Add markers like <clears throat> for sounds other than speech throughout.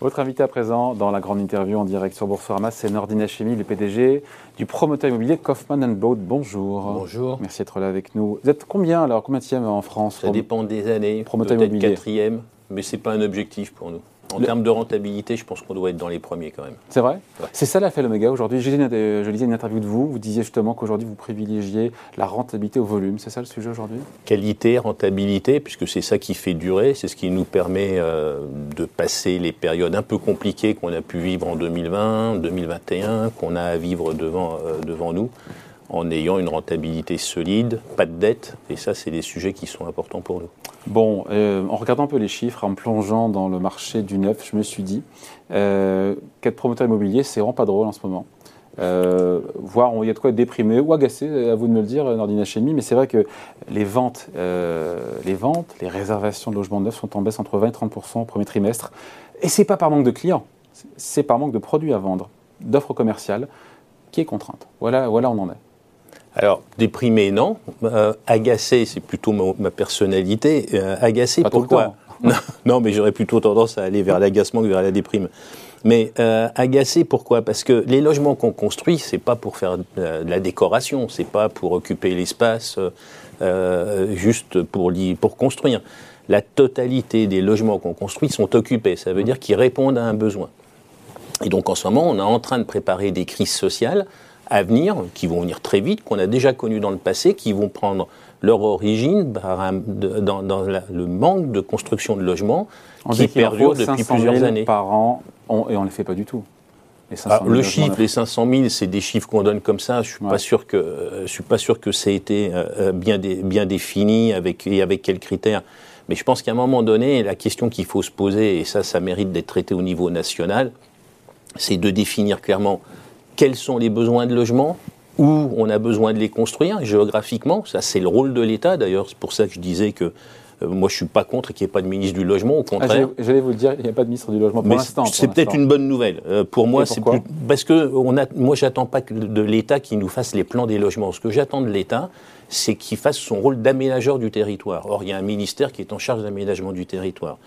Votre invité à présent dans la grande interview en direct sur Boursorama, c'est Nordina Chemi, le PDG du promoteur immobilier Kaufmann Boat. Bonjour. Bonjour. Merci d'être là avec nous. Vous êtes combien alors? Combien en France Ça dépend des années. Promoteur immobilier. quatrième, mais ce n'est pas un objectif pour nous. En termes de rentabilité, je pense qu'on doit être dans les premiers quand même. C'est vrai C'est ça l'affaire l'oméga aujourd'hui. Je, lisais une interview de vous, vous disiez justement qu'aujourd'hui vous privilégiez la rentabilité au volume. C'est ça le sujet aujourd'hui? Qualité, rentabilité, puisque c'est ça qui fait durer, c'est ce qui nous permet euh, de passer les périodes un peu compliquées qu'on a pu vivre en 2020, 2021, qu'on a à vivre devant, euh, devant nous en ayant une rentabilité solide, pas de dette, et ça, c'est des sujets qui sont importants pour nous. Bon, euh, en regardant un peu les chiffres, en plongeant dans le marché du neuf, je me suis dit, euh, qu'être promoteur immobilier, c'est vraiment pas drôle en ce moment. Euh, voire il y a de quoi être déprimé ou agacé, à vous de me le dire, Nordina Chemi, mais c'est vrai que les ventes, les ventes, les réservations de logements neufs sont en baisse entre 20 et 30% au premier trimestre. Et c'est pas par manque de clients, c'est par manque de produits à vendre, d'offres commerciales, qui est contrainte. Voilà, voilà, on en est. Alors, déprimé, non. Euh, agacé, c'est plutôt ma, personnalité. Euh, agacé, pourquoi <laughs> non, mais j'aurais plutôt tendance à aller vers l'agacement que vers la déprime. Mais euh, agacé, pourquoi? Parce que les logements qu'on construit, c'est pas pour faire de la décoration, c'est pas pour occuper l'espace juste pour, pour construire. La totalité des logements qu'on construit sont occupés. Ça veut dire qu'ils répondent à un besoin. Et donc en ce moment, on est en train de préparer des crises sociales à venir, qui vont venir très vite, qu'on a déjà connues dans le passé, qui vont prendre leur origine dans, le manque de construction de logements qui perdure depuis plusieurs années. par an, et on ne les fait pas du tout. Ah, le chiffre, les 500 000, c'est des chiffres qu'on donne comme ça. Je suis pas sûr que je suis pas sûr que ça ait été euh, euh, bien, bien défini avec et avec quels critères. Mais je pense qu'à un moment donné, la question qu'il faut se poser, et ça, ça mérite d'être traité au niveau national, c'est de définir clairement quels sont les besoins de logement, où on a besoin de les construire géographiquement. Ça, c'est le rôle de l'État. D'ailleurs, c'est pour ça que je disais que euh, moi, je ne suis pas contre qu'il n'y ait pas de ministre du logement, au ah, contraire. J'allais vous le dire, il n'y a pas de ministre du logement pour l'instant. C'est peut-être une bonne nouvelle. Euh, pour moi, c'est plus... parce que on a... moi, j'attends pas de l'État qui nous fasse les plans des logements. Ce que j'attends de l'État, c'est qu'il fasse son rôle d'aménageur du territoire. Or, il y a un ministère qui est en charge de l'aménagement du territoire.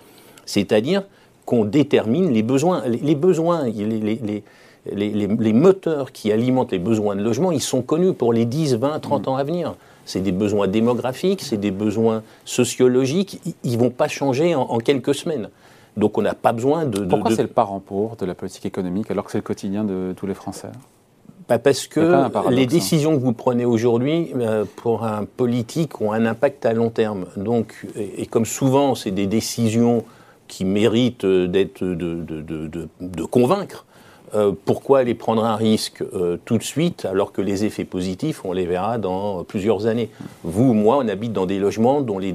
C'est-à-dire qu'on détermine les besoins. Les, besoins, les, les, les, moteurs qui alimentent les besoins de logement, ils sont connus pour les 10, 20, 30 ans à venir. C'est des besoins démographiques, c'est des besoins sociologiques, ils ne vont pas changer en, quelques semaines. Donc on n'a pas besoin de... Pourquoi c'est le parent pauvre de la politique économique alors que c'est le quotidien de tous les Français? Bah, parce que les hein. décisions que vous prenez aujourd'hui euh, pour un politique ont un impact à long terme. Donc, et, comme souvent, c'est des décisions qui méritent d'être de, de, convaincre. Euh, pourquoi aller prendre un risque euh, tout de suite alors que les effets positifs, on les verra dans plusieurs années? Vous, moi, on habite dans des logements dont les,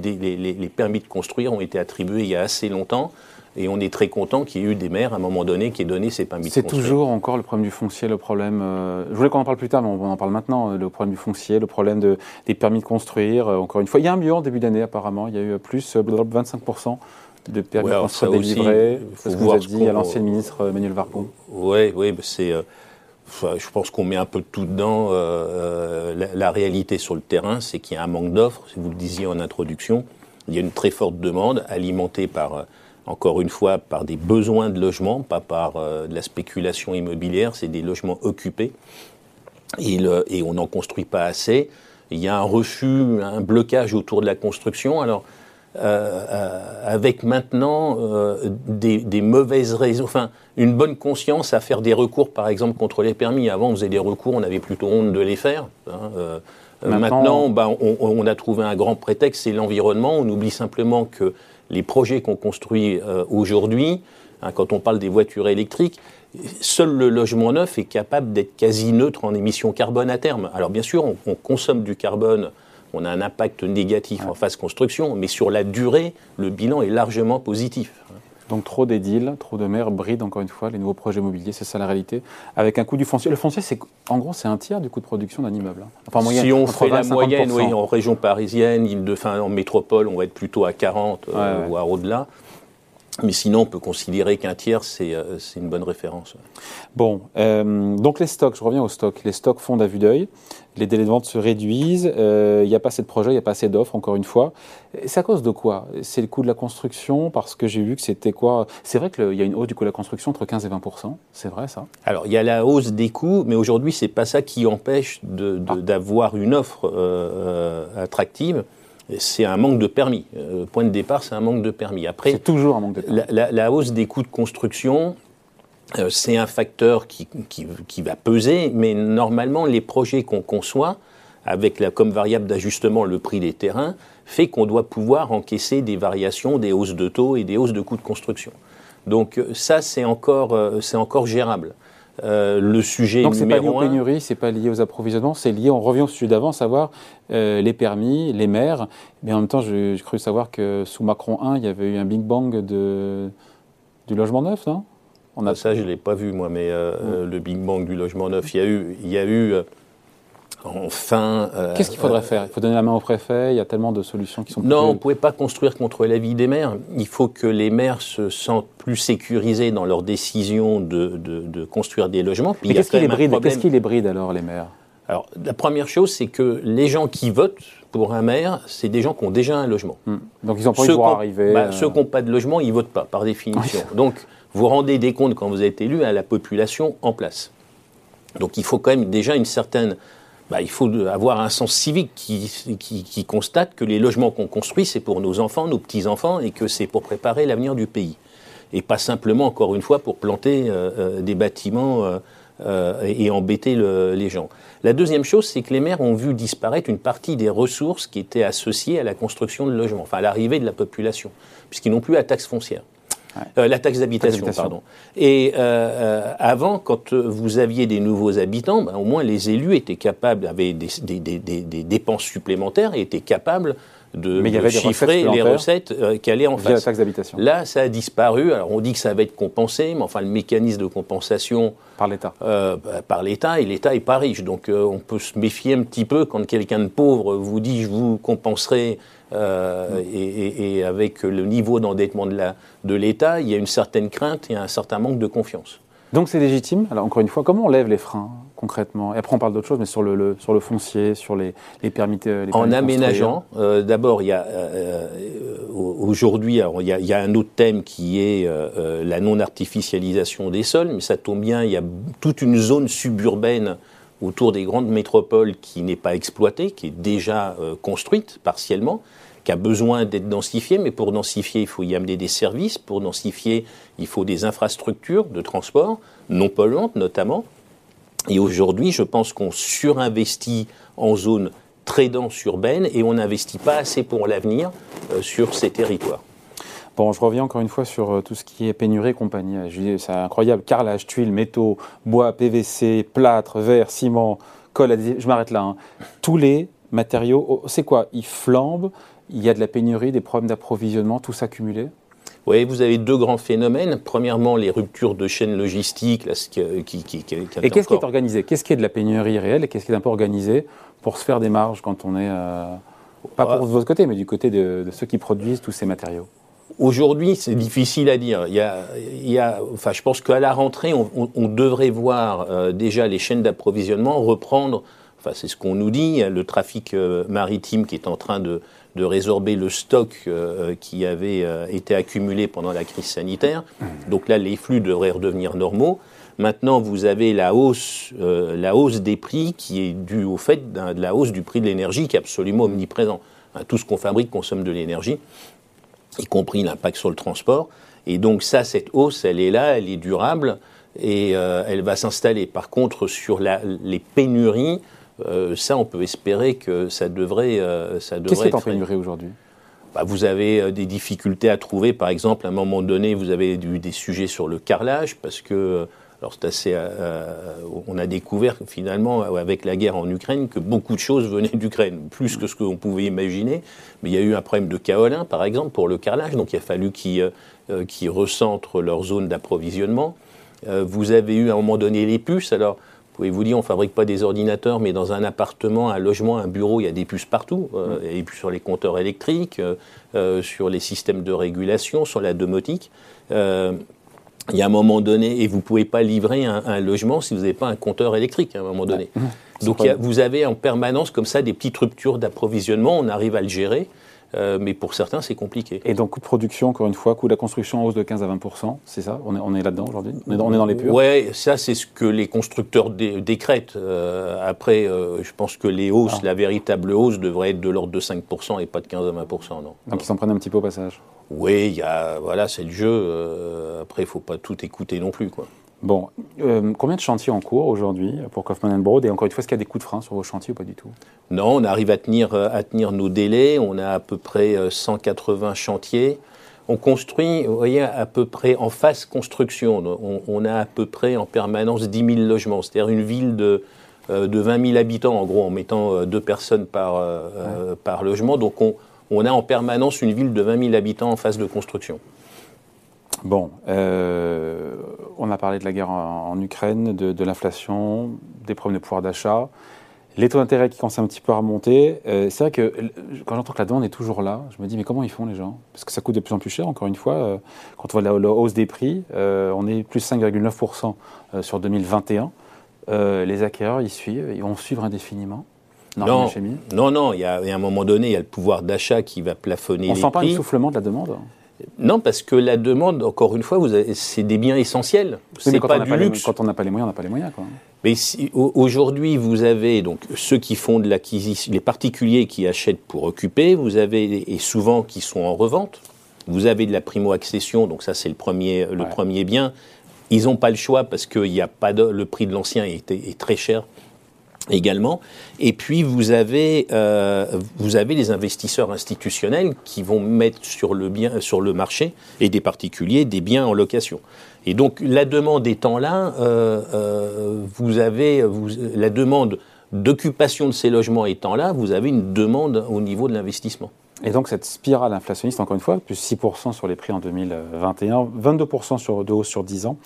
permis de construire ont été attribués il y a assez longtemps. Et on est très content qu'il y ait eu des maires à un moment donné qui aient donné ces permis de construire. C'est toujours encore le problème du foncier, le problème. Euh, je voulais qu'on en parle plus tard, mais on en parle maintenant. Le problème du foncier, le problème des permis de construire. encore une fois, il y a un mieux en début d'année apparemment. Il y a eu plus 25 de permis ouais, de délivrés, c'est ce que vous avez dit à l'ancien ministre Emmanuel Varpon. Oui, oui, c'est. Euh, je pense qu'on met un peu tout dedans. Euh, euh, la, réalité sur le terrain, c'est qu'il y a un manque d'offres. Si vous le disiez en introduction, il y a une très forte demande alimentée par, encore une fois, par des besoins de logement, pas par de la spéculation immobilière. C'est des logements occupés et, et on n'en construit pas assez. Il y a un refus, un blocage autour de la construction. Alors euh, euh, avec maintenant euh, des, mauvaises raisons, enfin une bonne conscience à faire des recours, par exemple, contre les permis. Avant, on faisait des recours, on avait plutôt honte de les faire. Hein, maintenant, bah, on, a trouvé un grand prétexte, c'est l'environnement. On oublie simplement que les projets qu'on construit aujourd'hui, hein, quand on parle des voitures électriques, seul le logement neuf est capable d'être quasi neutre en émissions carbone à terme. Alors bien sûr, on consomme du carbone on a un impact négatif en phase construction, mais sur la durée, le bilan est largement positif. Donc trop d'édiles, trop de mers brident encore une fois les nouveaux projets immobiliers, c'est ça la réalité. Avec un coût du foncier. Le foncier, c'est en gros, c'est un tiers du coût de production d'un immeuble. Hein. Enfin, moyenne, si on fait la moyenne, oui, en région parisienne, île de, fin, en métropole, on va être plutôt à 40, euh, voire au-delà. Mais sinon, on peut considérer qu'un tiers, c'est euh, une bonne référence. Bon, euh, donc les stocks, je reviens aux stocks. Les stocks fondent à vue d'œil. les délais de vente se réduisent, euh, il n'y a pas assez de projets, il n'y a pas assez d'offres, encore une fois. C'est à cause de quoi? C'est le coût de la construction, parce que j'ai vu que c'était quoi? C'est vrai qu'il y a une hausse du coût de la construction entre 15 et 20% c'est vrai ça? Alors, il y a la hausse des coûts, mais aujourd'hui, ce n'est pas ça qui empêche ah. d'avoir une offre euh, attractive c'est un manque de permis. Euh, point de départ, c'est un manque de permis. Après, c'est toujours un manque de permis. La, hausse des coûts de construction, euh, c'est un facteur qui, va peser, mais normalement, les projets qu'on conçoit, avec la, comme variable d'ajustement le prix des terrains, fait qu'on doit pouvoir encaisser des variations, des hausses de taux et des hausses de coûts de construction. Donc euh, ça, c'est encore, c'est encore gérable. Euh, le sujet Donc c'est pas lié aux pénuries, c'est pas lié aux approvisionnements, c'est lié, on revient au sujet d'avant, savoir euh, les permis, les maires. Mais en même temps, j'ai cru savoir que sous Macron 1, il y avait eu un big bang de, du logement neuf, non? On a... Ah, ça, je ne l'ai pas vu, moi, mais euh, le big bang du logement neuf, il y a eu, il y a eu Enfin. Euh, Qu'est-ce qu'il faudrait faire? Il faut donner la main au préfet, il y a tellement de solutions qui sont Non, on ne pouvait pas construire contre l'avis des maires. Il faut que les maires se sentent plus sécurisés dans leur décision de, de, construire des logements. Mais qu'est-ce qui, les bride, qu'est-ce qui les bride alors, les maires? Alors, la première chose, c'est que les gens qui votent pour un maire, c'est des gens qui ont déjà un logement. Hmm. Donc ils n'ont pas voir arriver. Bah, euh, ceux qui n'ont pas de logement, ils ne votent pas, par définition. Donc, vous rendez des comptes quand vous êtes élu à la population en place. Donc il faut quand même déjà une certaine bah, il faut avoir un sens civique qui, constate que les logements qu'on construit, c'est pour nos enfants, nos petits-enfants, et que c'est pour préparer l'avenir du pays. Et pas simplement, encore une fois, pour planter euh, euh, des bâtiments euh, et embêter les gens. La deuxième chose, c'est que les maires ont vu disparaître une partie des ressources qui étaient associées à la construction de logements, enfin à l'arrivée de la population, puisqu'ils n'ont plus la taxe foncière. Euh, la taxe d'habitation, pardon. Et euh, euh, avant, quand vous aviez des nouveaux habitants, ben, au moins les élus étaient capables, avaient des, dépenses supplémentaires et étaient capables de, chiffrer les recettes qui allaient en face. La taxe d'habitation. Là, ça a disparu. Alors, on dit que ça va être compensé, mais enfin, le mécanisme de compensation par l'État. Bah, par l'État, et l'État est pas riche. Donc, on peut se méfier un petit peu quand quelqu'un de pauvre vous dit je vous compenserai euh, et, avec le niveau d'endettement de l'État, il y a une certaine crainte et un certain manque de confiance. Donc c'est légitime. Alors encore une fois, comment on lève les freins concrètement? Et après on parle d'autre chose, mais sur le, sur le foncier, sur les, les permis. Les en aménageant, euh, d'abord il y a euh, aujourd'hui il, il, y a un autre thème qui est la non-artificialisation des sols, mais ça tombe bien, il y a toute une zone suburbaine autour des grandes métropoles qui n'est pas exploitée, qui est déjà construite partiellement qui a besoin d'être densifié, mais pour densifier, il faut y amener des services, pour densifier, il faut des infrastructures de transport, non polluantes notamment. Et aujourd'hui, je pense qu'on surinvestit en zone très dense urbaine et on n'investit pas assez pour l'avenir euh, sur ces territoires. Bon, je reviens encore une fois sur euh, tout ce qui est pénurie et compagnie. C'est incroyable. Carrelage, tuiles, métaux, bois, PVC, plâtre, verre, ciment, colle, je m'arrête là. Hein. Tous les matériaux, oh, c'est quoi? Ils flambent il y a de la pénurie, des problèmes d'approvisionnement, tout s'accumuler oui, vous avez deux grands phénomènes. Premièrement, les ruptures de chaînes logistiques. Là, qui, qui, qui, et qu'est-ce qui est organisé? Qu'est-ce qui est de la pénurie réelle et qu'est-ce qui est un peu organisé pour se faire des marges quand on est, euh, pas pour votre côté, mais du côté de, ceux qui produisent tous ces matériaux? Aujourd'hui, c'est difficile à dire. Il y a, il y a, enfin, je pense qu'à la rentrée, on, devrait voir euh, déjà les chaînes d'approvisionnement reprendre. Enfin, c'est ce qu'on nous dit. Le trafic euh, maritime qui est en train de, de résorber le stock euh, qui avait euh, été accumulé pendant la crise sanitaire. Donc là, les flux devraient redevenir normaux. Maintenant, vous avez la hausse, euh, la hausse des prix qui est due au fait de la hausse du prix de l'énergie qui est absolument omniprésent. Hein, tout ce qu'on fabrique consomme de l'énergie, y compris l'impact sur le transport. Et donc ça, cette hausse, elle est là, elle est durable et elle va s'installer. Par contre, sur la, les pénuries, euh, ça, on peut espérer que ça devrait, euh, ça devrait Qu'est-ce qui est en pénurie aujourd'hui? bah, vous avez euh, des difficultés à trouver. Par exemple, à un moment donné, vous avez eu des sujets sur le carrelage, parce que, alors c'est assez, on a découvert finalement, avec la guerre en Ukraine, que beaucoup de choses venaient d'Ukraine, plus que ce qu'on pouvait imaginer. Mais il y a eu un problème de kaolin, par exemple, pour le carrelage, donc il a fallu qu'ils recentrent leur zone d'approvisionnement. vous avez eu à un moment donné les puces. Alors, pouvez vous dire, on ne fabrique pas des ordinateurs, mais dans un appartement, un logement, un bureau, il y a des puces partout. Euh, mm. et puis sur les compteurs électriques, euh, euh, sur les systèmes de régulation, sur la domotique. il y a un moment donné, et vous ne pouvez pas livrer un, logement si vous n'avez pas un compteur électrique à un moment donné. Donc pas- vous avez en permanence comme ça des petites ruptures d'approvisionnement, on arrive à le gérer, euh, mais pour certains c'est compliqué. Et donc, coût de production, encore une fois, coût de la construction en hausse de 15 à 20% c'est ça? On est, on est là-dedans aujourd'hui? On, est dans- on est dans les purs? Ouais, ça c'est ce que les constructeurs dé- décrètent. Euh, après, euh, je pense que les hausses, Ah. la véritable hausse devrait être de l'ordre de 5% et pas de 15 à 20%, non? Donc, ils s'en prennent un petit peu au passage? Oui, il y a, voilà, c'est le jeu. euh, après, il faut pas tout écouter non plus, quoi. Bon, euh, combien de chantiers en cours aujourd'hui pour Kaufmann Broad? Et encore une fois, est-ce qu'il y a des coups de frein sur vos chantiers ou pas du tout? Non, on arrive à tenir, euh, à tenir nos délais. On a à peu près euh, 180 chantiers. On construit, vous voyez, à peu près en phase construction. On, on a à peu près en permanence 10 000 logements. C'est-à-dire une ville de, euh, de 20 000 habitants, en gros, en mettant euh, deux personnes par, euh, euh, par logement. Donc on, on a en permanence une ville de 20 000 habitants en phase de construction. Bon, euh, on a parlé de la guerre en, en Ukraine, de, de l'inflation, des problèmes de pouvoir d'achat, les taux d'intérêt qui commencent un petit peu à remonter. Euh, c'est vrai que quand j'entends que la demande est toujours là, je me dis mais comment ils font les gens? Parce que ça coûte de plus en plus cher, encore une fois. euh, quand on voit la, la hausse des prix, euh, on est plus 5,9% euh, sur 2021. Euh, les acquéreurs, ils suivent, ils vont suivre indéfiniment. Non, non, non, il y, a, il y a un moment donné, il y a le pouvoir d'achat qui va plafonner On les sent pas un prix. essoufflement de la demande? Non, parce que la demande, encore une fois, c'est des biens essentiels. Oui, C'est mais quand pas on du pas les- luxe. quand on n'a pas les moyens, on n'a pas les moyens. Quoi. Mais si- aujourd'hui, vous avez donc ceux qui font de l'acquisition, les particuliers qui achètent pour occuper, vous avez et souvent qui sont en revente. Vous avez de la primo-accession, donc ça c'est le premier, le Ouais. premier bien. Ils n'ont pas le choix parce que y a pas de, le prix de l'ancien est, est très cher également. Et puis vous avez, euh, vous avez les investisseurs institutionnels qui vont mettre sur le, bien, sur le marché et des particuliers des biens en location. Et donc la demande étant là, euh, euh, vous avez la demande d'occupation de ces logements étant là, vous avez une demande au niveau de l'investissement. Et donc cette spirale inflationniste, encore une fois, plus 6% sur les prix en 2021, 22% sur, de hausse sur 10 ans,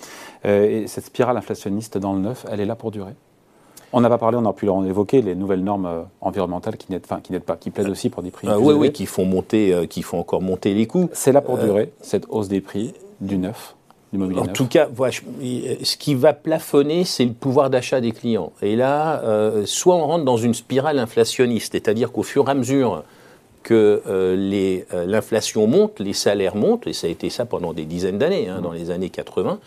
et cette spirale inflationniste dans le neuf, elle est là pour durer? On n'a pas parlé, on a pu en évoquer les nouvelles normes euh, environnementales qui n'aident, enfin, qui n'aident pas, qui plaident aussi pour des prix. Plus oui, élevés. oui, qui font monter, euh, qui font encore monter les coûts. C'est là pour durer cette hausse des prix du neuf, du mobilier En neuf. tout cas, voilà, je- ce qui va plafonner, c'est le pouvoir d'achat des clients. Et là, euh, soit on rentre dans une spirale inflationniste, c'est-à-dire qu'au fur et à mesure que euh, euh, l'inflation monte, les salaires montent, et ça a été ça pendant des dizaines d'années, hein, dans les années 80,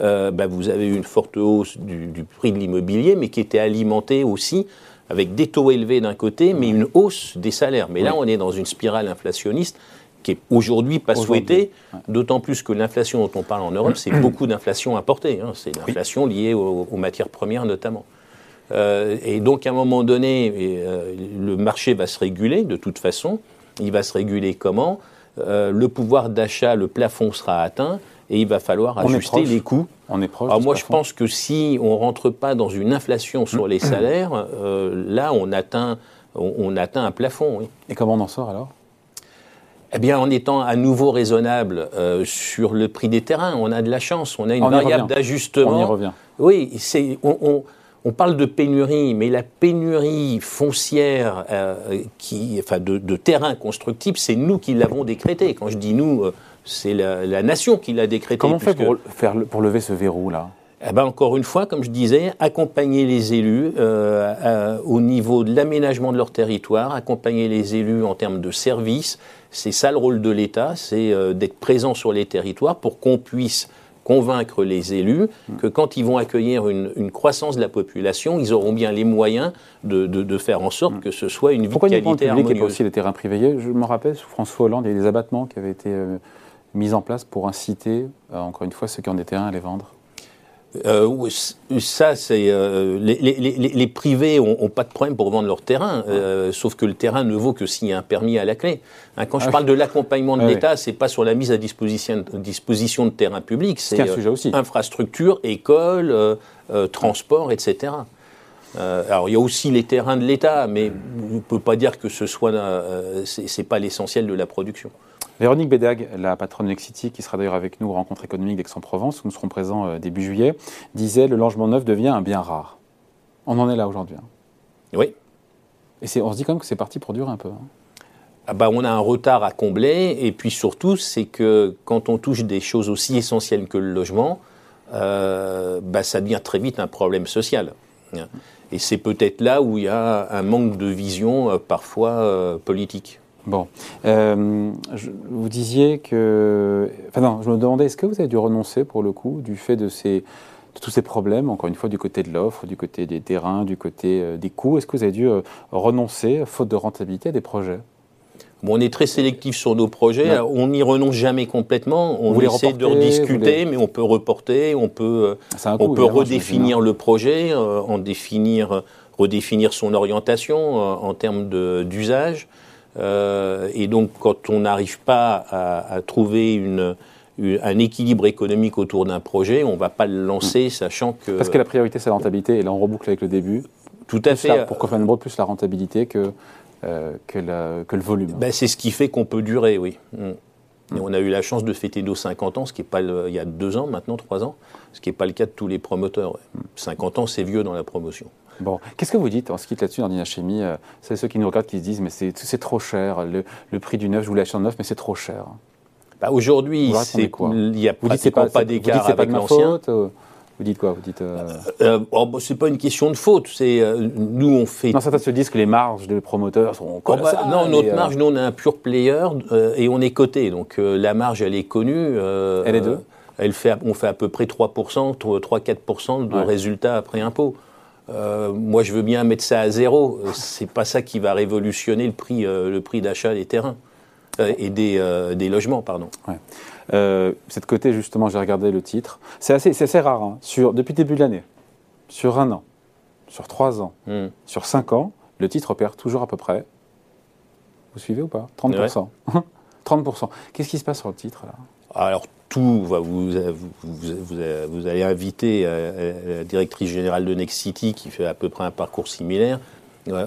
euh, bah, vous avez eu une forte hausse du, du prix de l'immobilier, mais qui était alimentée aussi avec des taux élevés d'un côté, mais une hausse des salaires. Mais là, on est dans une spirale inflationniste qui est aujourd'hui pas souhaitée, ouais. d'autant plus que l'inflation dont on parle en Europe, c'est <clears throat> beaucoup d'inflation importée. hein. C'est l'inflation liée aux, aux matières premières notamment. Euh, et donc, à un moment donné, et, euh, le marché va se réguler de toute façon. Il va se réguler comment? Euh, Le pouvoir d'achat, le plafond sera atteint et il va falloir On ajuster les coûts. On est proche. Alors moi, je pense que si on rentre pas dans une inflation sur les salaires, là, on atteint, on, on atteint un plafond. oui. Et comment on en sort alors? Eh bien, en étant à nouveau raisonnable euh, sur le prix des terrains, on a de la chance, on a une On variable d'ajustement. On y revient. Oui, c'est, on, on- on parle de pénurie, mais la pénurie foncière euh, qui, enfin de, de terrains constructibles, c'est nous qui l'avons décrété. Quand je dis nous, euh, c'est la, la nation qui l'a décrété. Comment on fait puisque- pour, faire, pour lever ce verrou là? Eh ben, encore une fois, comme je disais, accompagner les élus euh, au niveau de l'aménagement de leur territoire, accompagner les élus en termes de services. C'est ça le rôle de l'État, c'est d'être présent sur les territoires pour qu'on puisse convaincre les élus que quand ils vont accueillir une, une croissance de la population, ils auront bien les moyens de, de- de faire en sorte que ce soit une vie Pourquoi de qualité public et pas aussi les terrains privés Je me rappelle, sous François Hollande, il y a eu des abattements qui avaient été euh, mis en place pour inciter, euh, encore une fois, ceux qui ont des terrains à les vendre. Euh, oui, ça, c'est euh, les, les- les- les privés ont, ont pas de problème pour vendre leur terrain, euh, sauf que le terrain ne vaut que s'il y a un permis à la clé. Hein, quand je Ah parle oui. de l'accompagnement de Ah oui. l'État, c'est pas sur la mise à disposition, disposition de terrain public, C'est infrastructure, école, transport, etc. Alors il y a aussi les terrains de l'État, mais on ne peut pas dire que ce soit, c'est pas l'essentiel de la production. Véronique Bédag, la patronne de Nexity, qui sera d'ailleurs avec nous aux rencontres économiques d'Aix-en-Provence, où nous serons présents euh, début juillet, disait le logement neuf devient un bien rare. On en est là aujourd'hui. hein. Oui. Et on se dit quand même que c'est parti pour durer un peu. hein. Ah bah, on a un retard à combler, et puis surtout, c'est que quand on touche des choses aussi essentielles que le logement, euh, bah, ça devient très vite un problème social. Et c'est peut-être là où il y a un manque de vision parfois politique. Bon, vous disiez que, enfin non, je me demandais, est-ce que vous avez dû renoncer pour le coup du fait de ces tous ces problèmes, encore une fois, du côté de l'offre, du côté des terrains, du côté euh, des coûts? Est-ce que vous avez dû euh, renoncer, faute de rentabilité, à des projets? On est très sélectif sur nos projets. on n'y renonce jamais complètement. On essaie de rediscuter, mais on peut reporter, on peut, euh, on peut redéfinir le projet, en définir, redéfinir son orientation en termes d'usage. Et donc, quand on n'arrive pas à trouver une, un équilibre économique autour d'un projet, on ne va pas le lancer mm. sachant que... Parce que la priorité, c'est la rentabilité, et là on reboucle avec le début. Tout à fait. pour Coffin plus la rentabilité que, euh, que, le volume. Ben, c'est ce qui fait qu'on peut durer, oui. Mm. Et on a eu la chance de fêter nos 50 ans, ce qui n'est pas il y a deux ans maintenant, trois ans, ce qui n'est pas le cas de tous les promoteurs. 50 ans, c'est vieux dans la promotion. Bon, qu'est-ce que vous dites On se quitte là-dessus dans Dynachimie. Euh, c'est ceux qui nous regardent qui se disent mais c'est trop cher, le, le, prix du neuf, je voulais acheter en neuf, mais c'est trop cher. Bah, Aujourd'hui, il n'y a pratiquement pas, pas d'écart avec l'ancien. Vous dites quoi Vous dites. Euh... Euh, oh, bah, c'est pas une question de faute. C'est euh, nous on fait. Non, certains se disent que les marges des promoteurs sont. Oh, bah, non, notre euh, marge, nous on est un pur player et on est coté. Donc la marge, elle est connue. elle est de. Elle fait, on fait à peu près 3%, 3-4% de résultats après impôt. moi, je veux bien mettre ça à zéro. C'est pas ça qui va révolutionner le prix, le prix d'achat des terrains. Euh, et des, euh, des, logements, pardon. Ouais. Euh, cette côté, justement, j'ai regardé le titre. C'est assez, assez, rare. Hein. Sur, depuis le début de l'année, sur un an, sur trois ans, hmm. sur cinq ans, le titre perd toujours à peu près. Vous suivez ou pas? 30%. 30%. <laughs> Qu'est-ce qui se passe sur le titre là? Alors, tout, va vous, vous, vous, allez inviter la directrice générale de Next City qui fait à peu près un parcours similaire.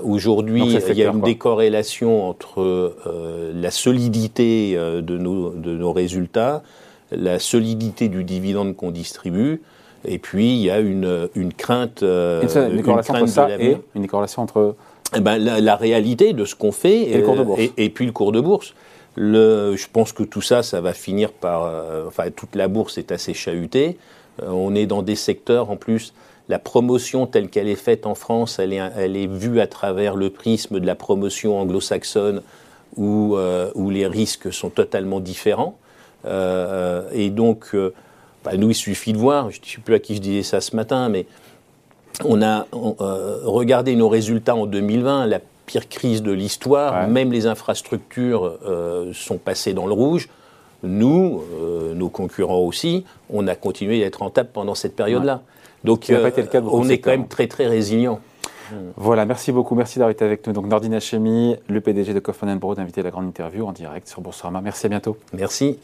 Aujourd'hui, il y a une décorrélation entre euh, la solidité euh, de, nos, de nos résultats, la solidité du dividende qu'on distribue, et puis il y a une, une crainte, euh, une, corrélation entre ça et une corrélation entre eh ben, la, réalité de ce qu'on fait et, et, puis le cours de bourse. Le, je pense que tout ça, ça va finir par. enfin, toute la bourse est assez chahutée. on est dans des secteurs en plus la promotion telle qu'elle est faite en France, elle est, vue à travers le prisme de la promotion anglo-saxonne où, euh, les risques sont totalement différents. Euh, et donc, euh, bah, nous, il suffit de voir, je ne sais plus à qui je disais ça ce matin, mais on a regardé nos résultats en 2020, la pire crise de l'histoire, même les infrastructures sont passées dans le rouge. Nous, nos concurrents aussi, on a continué d'être rentable pendant cette période-là. Donc euh, on est quand même très très résilient. Voilà, merci beaucoup. Merci d'avoir été avec nous. Donc Nordine Hachemi, le PDG de Kaufmann Broad, invité à la grande interview en direct sur Boursorama. Merci, à bientôt. Merci.